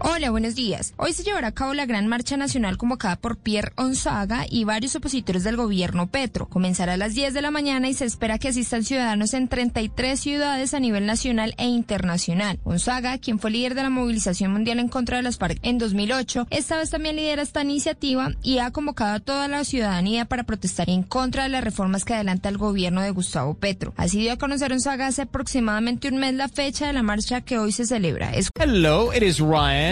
Hola, buenos días. Hoy se llevará a cabo la gran marcha nacional convocada por Pierre Onzaga y varios opositores del gobierno Petro. Comenzará a las 10 de la mañana y se espera que asistan ciudadanos en 33 ciudades a nivel nacional e internacional. Onzaga, quien fue líder de la movilización mundial en contra de las FARC en 2008, esta vez también lidera esta iniciativa y ha convocado a toda la ciudadanía para protestar en contra de las reformas que adelanta el gobierno de Gustavo Petro. Así dio a conocer Onzaga hace aproximadamente un mes la fecha de la marcha que hoy se celebra. Hello, it is Ryan,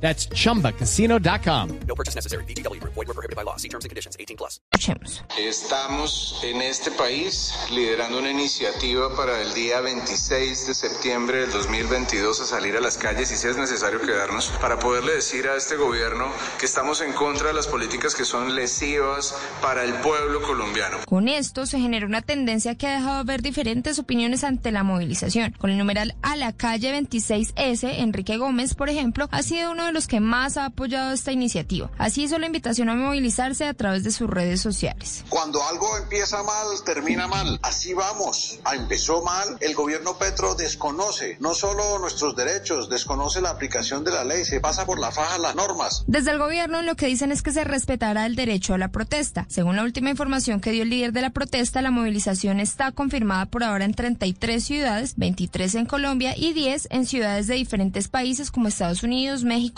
That's chumbacasino.com. No purchase necessary. BGW. Void were prohibited by law. See terms and conditions. 18 plus. Estamos en este país liderando una iniciativa para el día 26 de septiembre del 2022 a salir a las calles y si es necesario quedarnos para poderle decir a este gobierno que estamos en contra de las políticas que son lesivas para el pueblo colombiano. Con esto se genera una tendencia que ha dejado ver diferentes opiniones ante la movilización. Con el numeral a la calle 26S, Enrique Gómez, por ejemplo, ha sido uno de los que más ha apoyado esta iniciativa. Así hizo la invitación a movilizarse a través de sus redes sociales. Cuando algo empieza mal, termina mal. Así vamos. Ah, Empezó mal. El gobierno Petro desconoce no solo nuestros derechos, desconoce la aplicación de la ley, se pasa por la faja las normas. Desde el gobierno lo que dicen es que se respetará el derecho a la protesta. Según la última información que dio el líder de la protesta, la movilización está confirmada por ahora en 33 ciudades, 23 en Colombia y 10 en ciudades de diferentes países como Estados Unidos, México,